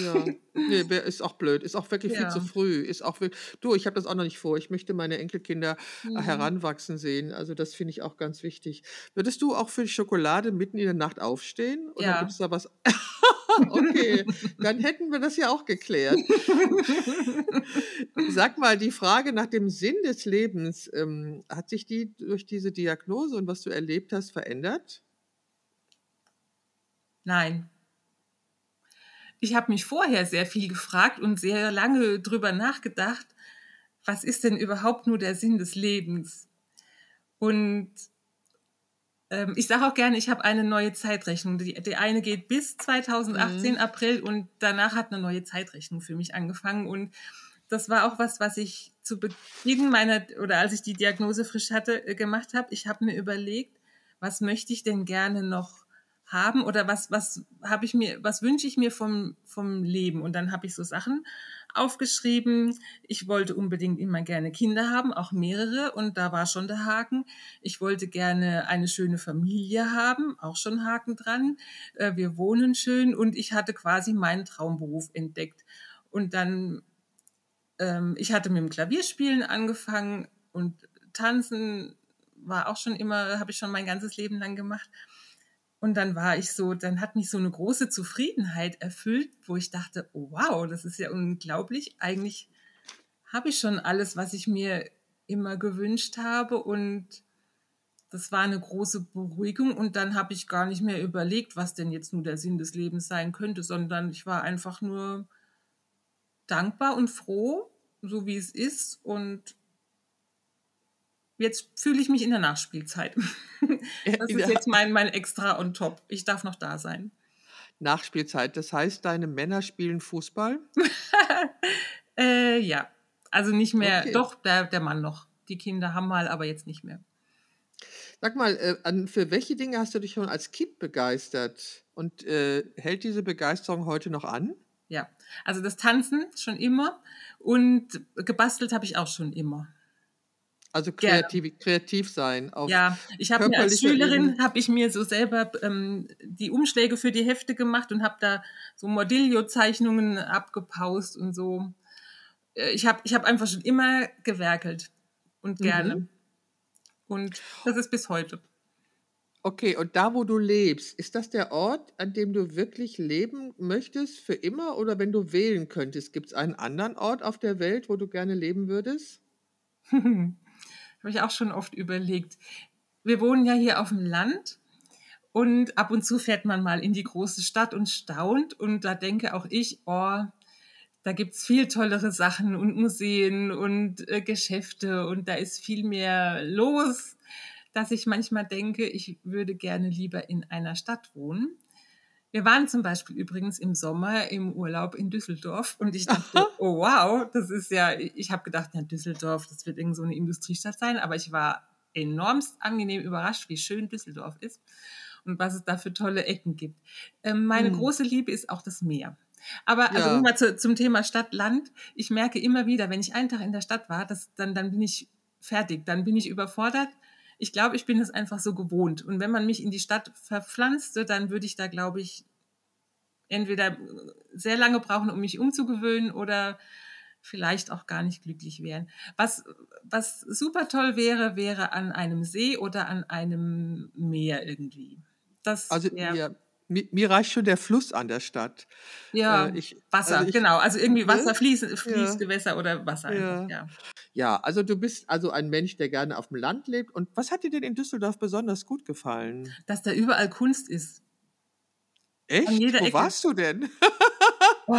Ja, nee, ist auch blöd, ist auch wirklich ja. viel zu früh. Ist auch wirklich, du, ich habe das auch noch nicht vor. Ich möchte meine Enkelkinder äh, mhm. heranwachsen sehen. Also das finde ich auch ganz wichtig. Würdest du auch für Schokolade mitten in der Nacht aufstehen? Oder ja. gibt es da was? okay, dann hätten wir das ja auch geklärt. Sag mal, die Frage nach dem Sinn des Lebens, ähm, hat sich die durch diese Diagnose und was du erlebt hast verändert? Nein. Ich habe mich vorher sehr viel gefragt und sehr lange drüber nachgedacht, was ist denn überhaupt nur der Sinn des Lebens? Und ähm, ich sage auch gerne, ich habe eine neue Zeitrechnung. Die, die eine geht bis 2018 mhm. April und danach hat eine neue Zeitrechnung für mich angefangen. Und das war auch was, was ich zu Beginn meiner oder als ich die Diagnose frisch hatte äh, gemacht habe. Ich habe mir überlegt, was möchte ich denn gerne noch haben oder was, was habe ich mir, was wünsche ich mir vom, vom Leben? Und dann habe ich so Sachen aufgeschrieben. Ich wollte unbedingt immer gerne Kinder haben, auch mehrere. Und da war schon der Haken. Ich wollte gerne eine schöne Familie haben, auch schon Haken dran. Äh, wir wohnen schön und ich hatte quasi meinen Traumberuf entdeckt. Und dann, ähm, ich hatte mit dem Klavierspielen angefangen und Tanzen war auch schon immer, habe ich schon mein ganzes Leben lang gemacht. Und dann war ich so, dann hat mich so eine große Zufriedenheit erfüllt, wo ich dachte, oh, wow, das ist ja unglaublich. Eigentlich habe ich schon alles, was ich mir immer gewünscht habe. Und das war eine große Beruhigung. Und dann habe ich gar nicht mehr überlegt, was denn jetzt nur der Sinn des Lebens sein könnte, sondern ich war einfach nur dankbar und froh, so wie es ist. Und jetzt fühle ich mich in der Nachspielzeit. Das ist jetzt mein, mein Extra on top. Ich darf noch da sein. Nachspielzeit, das heißt, deine Männer spielen Fußball? äh, ja, also nicht mehr, okay. doch, der, der Mann noch. Die Kinder haben mal, aber jetzt nicht mehr. Sag mal, äh, für welche Dinge hast du dich schon als Kind begeistert? Und äh, hält diese Begeisterung heute noch an? Ja, also das Tanzen schon immer und gebastelt habe ich auch schon immer. Also kreativ, kreativ sein. ja, ich habe mir als Schülerin habe ich mir so selber ähm, die Umschläge für die Hefte gemacht und habe da so Modillo-Zeichnungen abgepaust und so. Äh, ich habe ich hab einfach schon immer gewerkelt und gerne. Mhm. Und das ist bis heute. Okay, und da, wo du lebst, ist das der Ort, an dem du wirklich leben möchtest für immer? Oder wenn du wählen könntest, gibt es einen anderen Ort auf der Welt, wo du gerne leben würdest? Habe ich auch schon oft überlegt. Wir wohnen ja hier auf dem Land und ab und zu fährt man mal in die große Stadt und staunt. Und da denke auch ich, oh, da gibt es viel tollere Sachen und Museen und äh, Geschäfte und da ist viel mehr los dass ich manchmal denke, ich würde gerne lieber in einer Stadt wohnen. Wir waren zum Beispiel übrigens im Sommer im Urlaub in Düsseldorf und ich dachte, oh wow, das ist ja, ich habe gedacht, ja, Düsseldorf, das wird irgend so eine Industriestadt sein, aber ich war enormst angenehm überrascht, wie schön Düsseldorf ist und was es da für tolle Ecken gibt. Ähm, meine hm. große Liebe ist auch das Meer. Aber also ja. mal zu, zum Thema Stadt-Land. Ich merke immer wieder, wenn ich einen Tag in der Stadt war, dass, dann, dann bin ich fertig, dann bin ich überfordert ich glaube, ich bin es einfach so gewohnt. Und wenn man mich in die Stadt verpflanzte, dann würde ich da, glaube ich, entweder sehr lange brauchen, um mich umzugewöhnen oder vielleicht auch gar nicht glücklich wären. Was, was super toll wäre, wäre an einem See oder an einem Meer irgendwie. Das also ja, mir, mir, reicht schon der Fluss an der Stadt. Ja, äh, ich, Wasser, also ich, genau. Also irgendwie Wasser, Fließ, Fließgewässer ja. oder Wasser. Ja. Einfach, ja. ja, also du bist also ein Mensch, der gerne auf dem Land lebt. Und was hat dir denn in Düsseldorf besonders gut gefallen? Dass da überall Kunst ist. Echt? Wo Ecke. warst du denn? oh,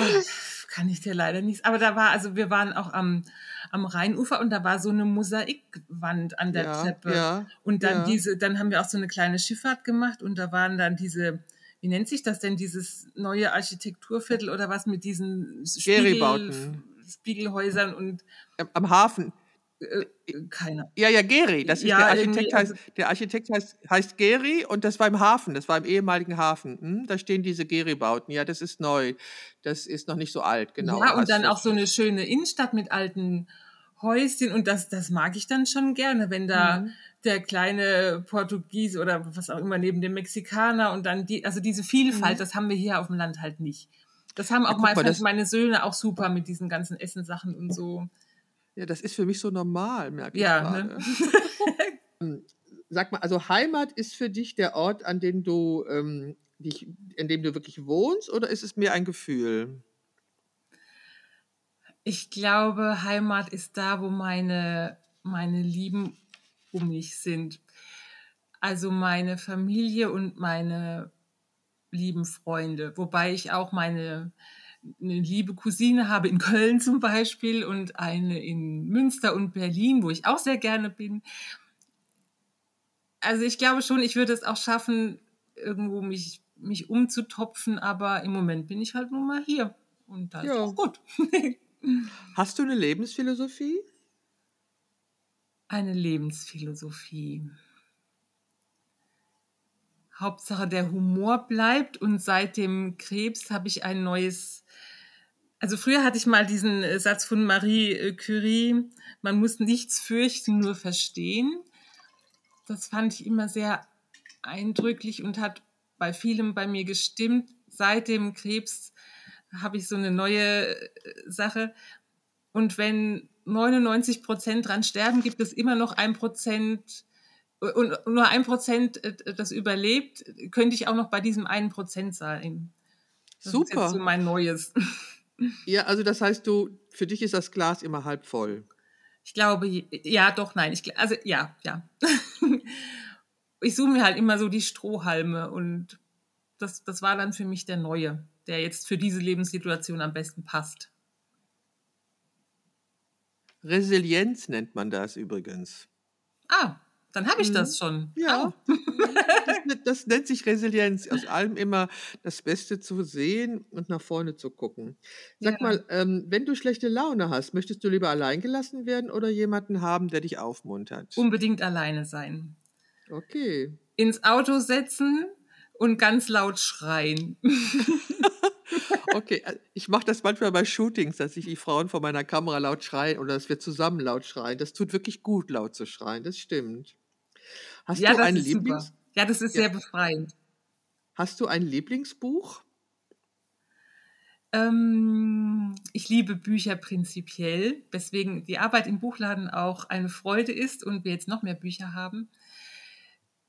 kann ich dir leider nicht. Aber da war, also wir waren auch am, am Rheinufer und da war so eine Mosaikwand an der ja, Treppe. Ja, und dann ja. diese, dann haben wir auch so eine kleine Schifffahrt gemacht und da waren dann diese wie nennt sich das denn, dieses neue Architekturviertel oder was mit diesen Spiegel, Spiegelhäusern und am Hafen. Äh, äh, keiner. Ja, ja, Geri. Das ist ja, der Architekt heißt, der Architekt heißt, heißt Geri und das war im Hafen, das war im ehemaligen Hafen. Hm, da stehen diese Geri-Bauten. Ja, das ist neu. Das ist noch nicht so alt, genau. Ja, und dann auch so eine schöne Innenstadt mit alten Häuschen und das, das mag ich dann schon gerne, wenn da mhm der kleine Portugies oder was auch immer neben dem Mexikaner und dann die, also diese Vielfalt, mhm. das haben wir hier auf dem Land halt nicht. Das haben auch ja, mal, meine Söhne auch super mit diesen ganzen Essensachen und so. Ja, das ist für mich so normal, merke ich ja. Ne? Hm, sag mal, also Heimat ist für dich der Ort, an dem du ähm, dich, in dem du wirklich wohnst, oder ist es mehr ein Gefühl? Ich glaube, Heimat ist da, wo meine, meine Lieben um mich sind. Also meine Familie und meine lieben Freunde, wobei ich auch meine eine liebe Cousine habe in Köln zum Beispiel und eine in Münster und Berlin, wo ich auch sehr gerne bin. Also ich glaube schon, ich würde es auch schaffen, irgendwo mich, mich umzutopfen, aber im Moment bin ich halt nun mal hier und das ja. ist auch gut. Hast du eine Lebensphilosophie? eine Lebensphilosophie. Hauptsache der Humor bleibt und seit dem Krebs habe ich ein neues. Also früher hatte ich mal diesen äh, Satz von Marie äh, Curie, man muss nichts fürchten, nur verstehen. Das fand ich immer sehr eindrücklich und hat bei vielem bei mir gestimmt. Seit dem Krebs habe ich so eine neue äh, Sache. Und wenn 99 Prozent dran sterben, gibt es immer noch ein Prozent und nur ein Prozent äh, das überlebt, könnte ich auch noch bei diesem einen Prozent sein. Das Super. Ist jetzt so mein Neues. Ja, also das heißt, du, für dich ist das Glas immer halb voll. Ich glaube, ja, doch, nein. Ich, also ja, ja. ich suche mir halt immer so die Strohhalme und das, das war dann für mich der Neue, der jetzt für diese Lebenssituation am besten passt. Resilienz nennt man das übrigens. Ah, dann habe ich das mhm. schon. Ja, oh. das, das, nennt sich Resilienz. Aus allem immer das Beste zu sehen und nach vorne zu gucken. Sag ja. mal, ähm, wenn du schlechte Laune hast, möchtest du lieber allein gelassen werden oder jemanden haben, der dich aufmuntert? Unbedingt alleine sein. Okay. Ins Auto setzen und ganz laut schreien. Okay, äh, ich mache das manchmal bei Shootings, dass ich die Frauen vor meiner Kamera laut schreien oder dass wir zusammen laut schreien. Das tut wirklich gut, laut zu schreien, das stimmt. Hast ja, du ein Lieblings... Super. Ja, das ist ja. sehr befreiend. Hast du ein Lieblingsbuch? Ähm, ich liebe Bücher prinzipiell, weswegen die Arbeit im Buchladen auch eine Freude ist und wir jetzt noch mehr Bücher haben.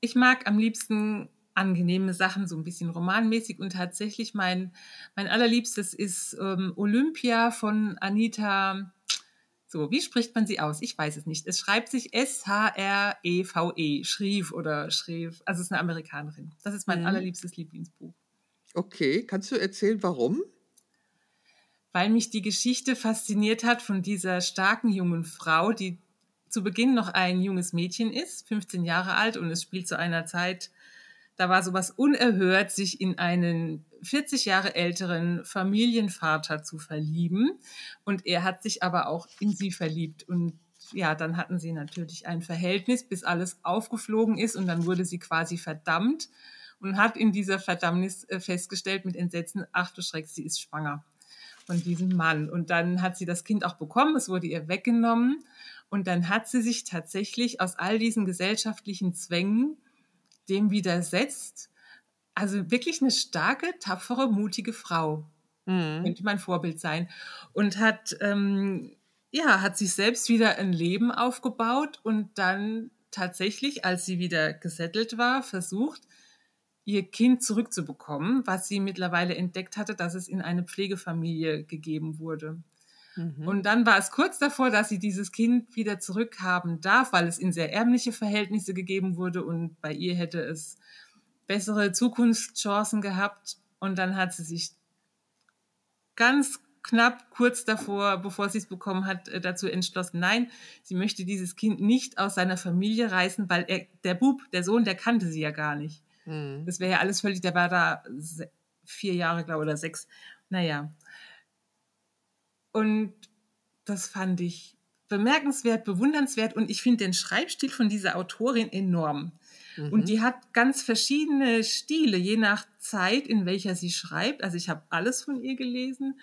Ich mag am liebsten angenehme Sachen, so ein bisschen romanmäßig und tatsächlich mein, mein allerliebstes ist ähm, Olympia von Anita. So, wie spricht man sie aus? Ich weiß es nicht. Es schreibt sich S-H-R-E-V-E, -E, Schrief oder Schrief. Also es ist eine Amerikanerin. Das ist mein mhm. allerliebstes Lieblingsbuch. Okay, kannst du erzählen, warum? Weil mich die Geschichte fasziniert hat von dieser starken jungen Frau, die zu Beginn noch ein junges Mädchen ist, 15 Jahre alt, und es spielt zu einer Zeit, da war sowas unerhört, sich in einen 40 Jahre älteren Familienvater zu verlieben. Und er hat sich aber auch in sie verliebt. Und ja, dann hatten sie natürlich ein Verhältnis, bis alles aufgeflogen ist. Und dann wurde sie quasi verdammt und hat in dieser Verdammnis äh, festgestellt mit Entsetzen, ach du Schreck, sie ist schwanger von diesem Mann. Und dann hat sie das Kind auch bekommen, es wurde ihr weggenommen. Und dann hat sie sich tatsächlich aus all diesen gesellschaftlichen Zwängen dem widersetzt. Also wirklich eine starke, tapfere, mutige Frau. Mhm. Könnte mein Vorbild sein. Und hat, ähm, ja, hat sich selbst wieder ein Leben aufgebaut und dann tatsächlich, als sie wieder gesettelt war, versucht, ihr Kind zurückzubekommen, was sie mittlerweile entdeckt hatte, dass es in eine Pflegefamilie gegeben wurde. Mhm. Und dann war es kurz davor, dass sie dieses Kind wieder zurückhaben darf, weil es in sehr ärmliche Verhältnisse gegeben wurde und bei ihr hätte es bessere Zukunftschancen gehabt. Und dann hat sie sich ganz knapp kurz davor, bevor sie es bekommen hat, äh, dazu entschlossen, nein, sie möchte dieses Kind nicht aus seiner Familie reißen, weil er, der Bub, der Sohn, der kannte sie ja gar nicht. Mhm. Das wäre ja alles völlig, der war da vier Jahre, glaube ich, oder sechs. Naja, und das fand ich bemerkenswert, bewundernswert und ich finde den Schreibstil von dieser Autorin enorm. Mhm. Und die hat ganz verschiedene Stile, je nach Zeit, in welcher sie schreibt. Also ich habe alles von ihr gelesen.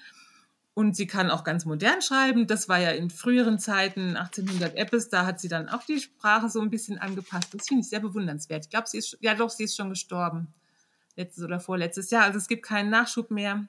Und sie kann auch ganz modern schreiben. Das war ja in früheren Zeiten, 1800 Eppes, da hat sie dann auch die Sprache so ein bisschen angepasst. Das finde ich sehr bewundernswert. Ich glaube, sie ist, ja doch, sie ist schon gestorben. Letztes oder vorletztes Jahr. Also es gibt keinen Nachschub mehr.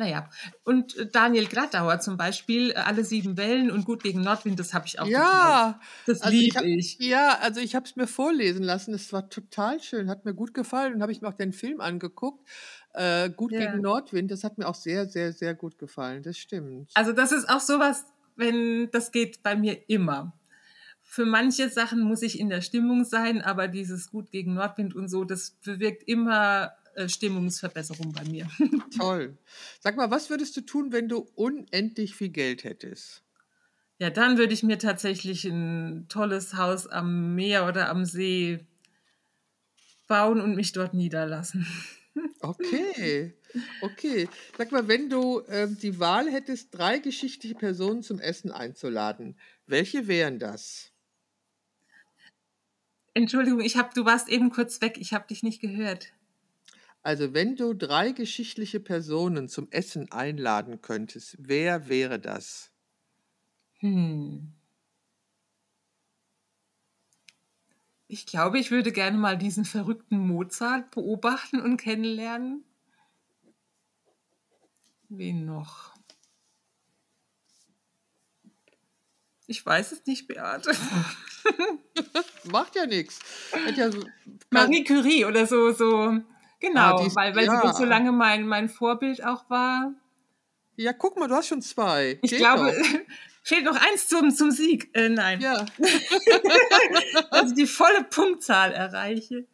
Naja, und äh, Daniel Glattauer zum Beispiel, äh, alle sieben Wellen und gut gegen Nordwind, das habe ich auch Ja, gehört. das also liebe ich, ich. Ja, also ich habe es mir vorlesen lassen, es war total schön, hat mir gut gefallen und habe ich mir auch den Film angeguckt. Äh, gut ja. gegen Nordwind, das hat mir auch sehr, sehr, sehr gut gefallen, das stimmt. Also das ist auch sowas, wenn, das geht bei mir immer. Für manche Sachen muss ich in der Stimmung sein, aber dieses Gut gegen Nordwind und so, das bewirkt immer Stimmungsverbesserung bei mir. Toll. Sag mal, was würdest du tun, wenn du unendlich viel Geld hättest? Ja, dann würde ich mir tatsächlich ein tolles Haus am Meer oder am See bauen und mich dort niederlassen. Okay, okay. Sag mal, wenn du äh, die Wahl hättest, drei geschichtliche Personen zum Essen einzuladen, welche wären das? Entschuldigung, ich hab, du warst eben kurz weg, ich habe dich nicht gehört. Also, wenn du drei geschichtliche Personen zum Essen einladen könntest, wer wäre das? Hm. Ich glaube, ich würde gerne mal diesen verrückten Mozart beobachten und kennenlernen. Wen noch? Ich weiß es nicht, Beate. Macht ja nichts. Ja Marie Curie oder so, so Genau, ah, die, weil, weil ja. sie so lange mein, mein Vorbild auch war. Ja, guck mal, du hast schon zwei. Ich Geht glaube, fehlt noch eins zum, zum Sieg. Äh, nein. Ja. Ich die volle Punktzahl erreiche.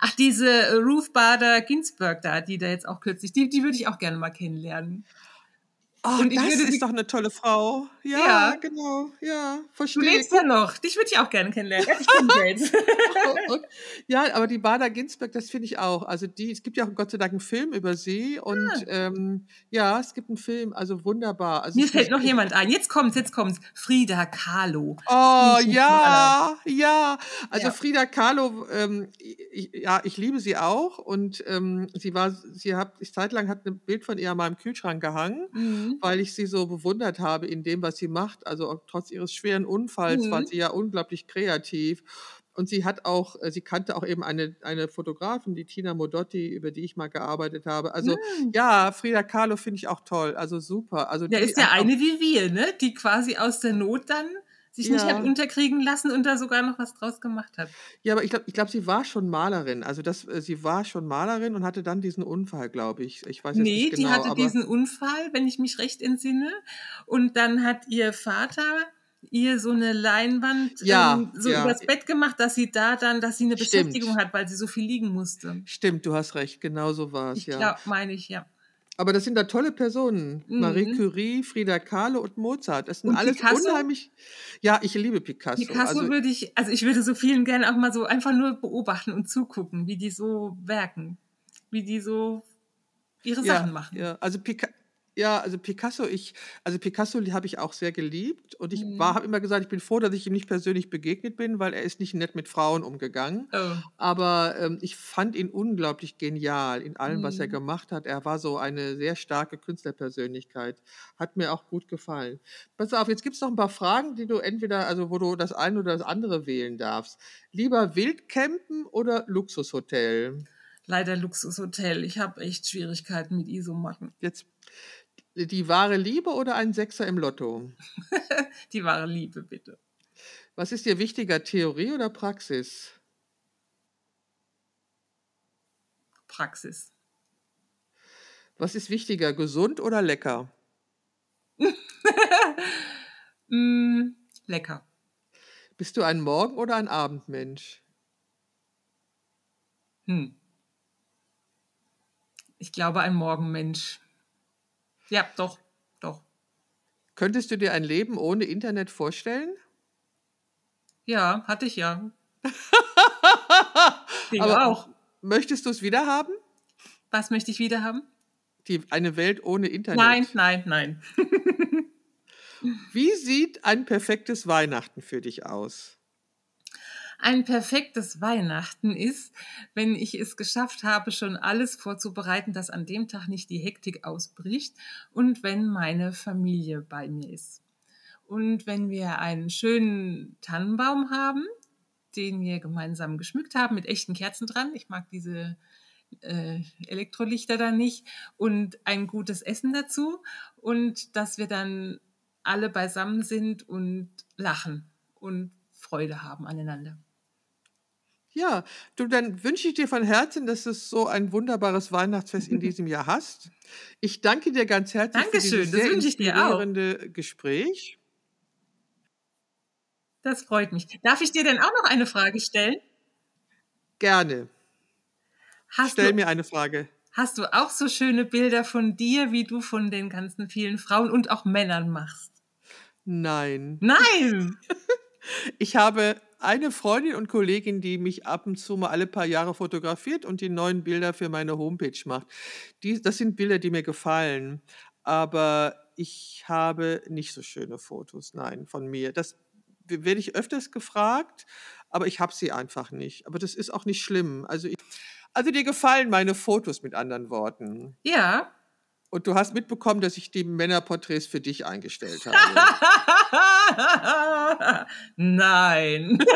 Ach, diese Ruth Bader Ginsburg da, die da jetzt auch kürzlich, die, die würde ich auch gerne mal kennenlernen. Oh, und das ist doch eine tolle Frau. Ja, ja. genau. Ja, verstehe. Du lebst ja noch. Dich würde ich auch gerne kennenlernen. ja, aber die Bada Ginsberg, das finde ich auch. Also die, es gibt ja auch Gott sei Dank einen Film über sie. Und ah. ähm, ja, es gibt einen Film, also wunderbar. Also Mir fällt noch jemand ein. Jetzt kommt's, jetzt kommt's. Frida Kahlo. Oh, ja, ja. Also ja. Frida Kahlo, ähm, ich, ja, ich liebe sie auch. Und ähm, sie war, sie hat, ich zeitlang hat ein Bild von ihr an meinem Kühlschrank gehangen. Mhm. weil ich sie so bewundert habe in dem, was sie macht. Also trotz ihres schweren Unfalls mhm. war sie ja unglaublich kreativ. Und sie hat auch, äh, sie kannte auch eben eine, eine Fotografin, die Tina Modotti, über die ich mal gearbeitet habe. Also mhm. ja, Frida Kahlo finde ich auch toll. Also super. Also ja, ist ja eine wie wir, ne? Die quasi aus der Not dann sich nicht Ja. hat unterkriegen lassen und da sogar noch was draus gemacht hat. Ja, aber ich glaube, ich glaub, sie war schon Malerin. Also das, äh, sie war schon Malerin und hatte dann diesen Unfall, glaube ich. Ich weiß jetzt Nee, nicht genau, die hatte diesen Unfall, wenn ich mich recht entsinne. Und dann hat ihr Vater ihr so eine Leinwand Ja, ähm, so ja. übers Bett gemacht, dass sie da dann, dass sie eine Stimmt. Beschäftigung hat, weil sie so viel liegen musste. stimmt, du hast recht, genau so war es, ja. glaube, meine ich, ja. Aber das sind da tolle Personen. Mhm. Marie Curie, Frida Kahlo und Mozart. Das sind Und alles Picasso? unheimlich. Ja, ich liebe Picasso. Picasso also, würde ich, also ich würde so vielen gerne auch mal so einfach nur beobachten und zugucken, wie die so werken, wie die so ihre ja, Sachen machen. Ja, also Pica ja, also Picasso, ich, also Picasso habe ich auch sehr geliebt und ich Mhm. war, habe immer gesagt, ich bin froh, dass ich ihm nicht persönlich begegnet bin, weil er ist nicht nett mit Frauen umgegangen. Oh. Aber ähm, ich fand ihn unglaublich genial in allem, was er Mhm. gemacht hat. Er war so eine sehr starke Künstlerpersönlichkeit. Hat mir auch gut gefallen. Pass auf, jetzt gibt es noch ein paar Fragen, die du entweder, also wo du das eine oder das andere wählen darfst. Lieber Wildcampen oder Luxushotel? Leider Luxushotel. Ich habe echt Schwierigkeiten mit Isomatten. Jetzt die wahre Liebe oder ein Sechser im Lotto? Die wahre Liebe, bitte. Was ist dir wichtiger, Theorie oder Praxis? Praxis. Was ist wichtiger, gesund oder lecker? Mm, lecker. Bist du ein Morgen- oder ein Abendmensch? Hm. Ich glaube, ein Morgenmensch. Ja, doch, doch. Könntest du dir ein Leben ohne Internet vorstellen? Ja, hatte ich ja. Den Aber auch. möchtest du es wieder haben? Was möchte ich wieder haben? Die, eine Welt ohne Internet. Nein, nein, nein. Wie sieht ein perfektes Weihnachten für dich aus? Ein perfektes Weihnachten ist, wenn ich es geschafft habe, schon alles vorzubereiten, dass an dem Tag nicht die Hektik ausbricht und wenn meine Familie bei mir ist. Und wenn wir einen schönen Tannenbaum haben, den wir gemeinsam geschmückt haben mit echten Kerzen dran. Ich mag diese äh, Elektrolichter da nicht. Und ein gutes Essen dazu. Und dass wir dann alle beisammen sind und lachen und Freude haben aneinander. Ja, du, dann wünsche ich dir von Herzen, dass du so ein wunderbares Weihnachtsfest in diesem Jahr hast. Ich danke dir ganz herzlich für Dankeschön, dieses das sehr inspirierende Gespräch. Das freut mich. Darf ich dir denn auch noch eine Frage stellen? Gerne. Hast Stell du, mir eine Frage. hast du auch so schöne Bilder von dir, wie du von den ganzen vielen Frauen und auch Männern machst? Nein. Nein! Ich habe eine Freundin und Kollegin, die mich ab und zu mal alle paar Jahre fotografiert und die neuen Bilder für meine Homepage macht. Die, das sind Bilder, die mir gefallen. Aber ich habe nicht so schöne Fotos, nein, von mir. Das werde ich öfters gefragt, aber ich habe sie einfach nicht. Aber das ist auch nicht schlimm. Also, ich, also dir gefallen meine Fotos mit anderen Worten. Ja. Und du hast mitbekommen, dass ich die Männerporträts für dich eingestellt habe. Nein.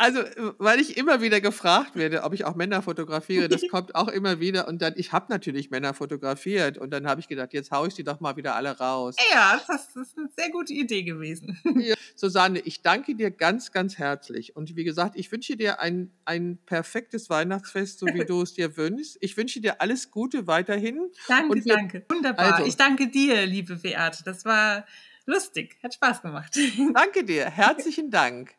Also, äh, weil ich immer wieder gefragt werde, ob ich auch Männer fotografiere, das kommt auch immer wieder. Und dann, ich habe natürlich Männer fotografiert. Und dann habe ich gedacht, jetzt haue ich die doch mal wieder alle raus. Ja, das ist eine sehr gute Idee gewesen. Susanne, ich danke dir ganz, ganz herzlich. Und wie gesagt, ich wünsche dir ein, ein perfektes Weihnachtsfest, so wie du es dir wünschst. Ich wünsche dir alles Gute weiterhin. Danke, wir- danke. Wunderbar. Also- Ich danke dir, liebe Beate. Das war lustig. Hat Spaß gemacht. Danke dir. Herzlichen Dank.